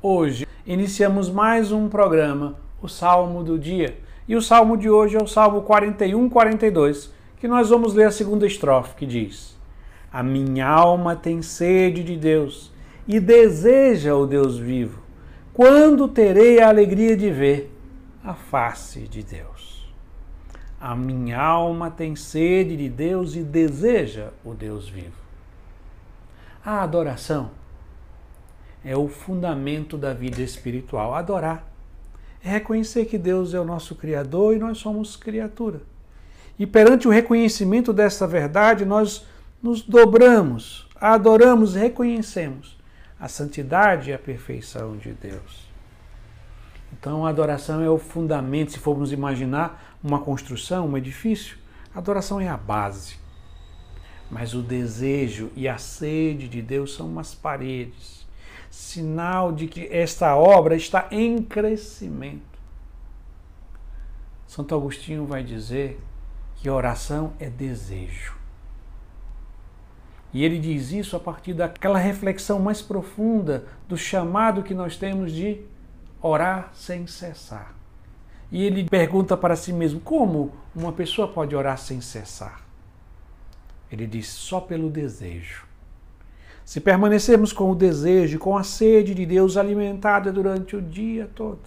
Hoje iniciamos mais um programa, o Salmo do Dia. E o salmo de hoje é o Salmo 41, 42, que nós vamos ler a segunda estrofe, que diz: A minha alma tem sede de Deus e deseja o Deus vivo. Quando terei a alegria de ver a face de Deus? A minha alma tem sede de Deus e deseja o Deus vivo. A adoração é o fundamento da vida espiritual. Adorar é reconhecer que Deus é o nosso Criador e nós somos criatura. E perante o reconhecimento dessa verdade, nós nos dobramos, adoramos, reconhecemos a santidade e a perfeição de Deus. Então, a adoração é o fundamento, se formos imaginar uma construção, um edifício, a adoração é a base. Mas o desejo e a sede de Deus são umas paredes sinal de que esta obra está em crescimento. Santo Agostinho vai dizer que oração é desejo. E ele diz isso a partir daquela reflexão mais profunda do chamado que nós temos de orar sem cessar. E ele pergunta para si mesmo: como uma pessoa pode orar sem cessar? Ele diz: só pelo desejo. Se permanecermos com o desejo, com a sede de Deus alimentada durante o dia todo,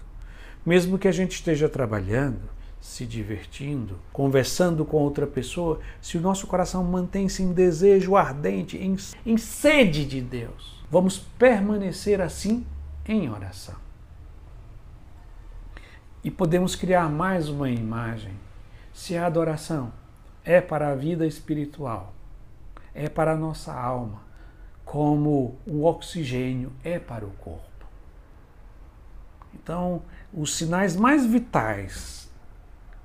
mesmo que a gente esteja trabalhando, se divertindo, conversando com outra pessoa, se o nosso coração mantém-se em desejo ardente, em, em sede de Deus, vamos permanecer assim em oração. E podemos criar mais uma imagem. Se a adoração é para a vida espiritual, é para a nossa alma, como o oxigênio é para o corpo. Então, os sinais mais vitais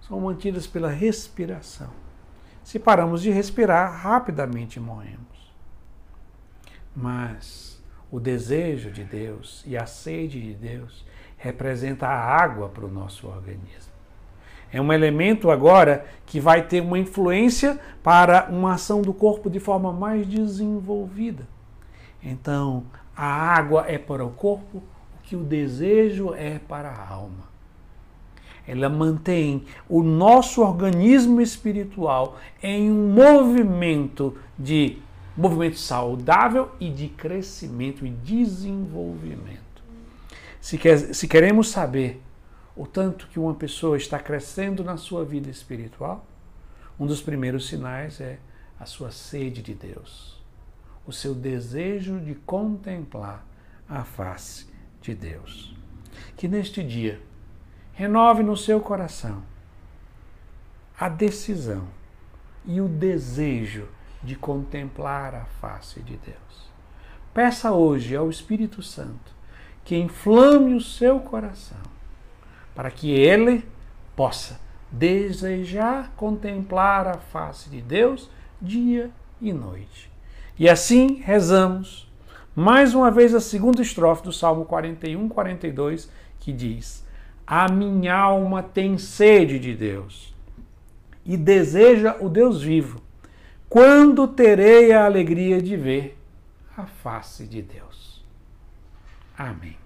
são mantidos pela respiração. Se paramos de respirar, rapidamente morremos. Mas o desejo de Deus e a sede de Deus representa a água para o nosso organismo. É um elemento agora que vai ter uma influência para uma ação do corpo de forma mais desenvolvida. Então, a água é para o corpo o que o desejo é para a alma. Ela mantém o nosso organismo espiritual em um movimento de movimento saudável e de crescimento e desenvolvimento. Se, quer, se queremos saber o tanto que uma pessoa está crescendo na sua vida espiritual, um dos primeiros sinais é a sua sede de Deus o seu desejo de contemplar a face de Deus. Que neste dia renove no seu coração a decisão e o desejo de contemplar a face de Deus. Peça hoje ao Espírito Santo que inflame o seu coração para que ele possa desejar contemplar a face de Deus dia e noite e assim rezamos mais uma vez a segunda estrofe do Salmo 41, 42, que diz: A minha alma tem sede de Deus e deseja o Deus vivo. Quando terei a alegria de ver a face de Deus? Amém.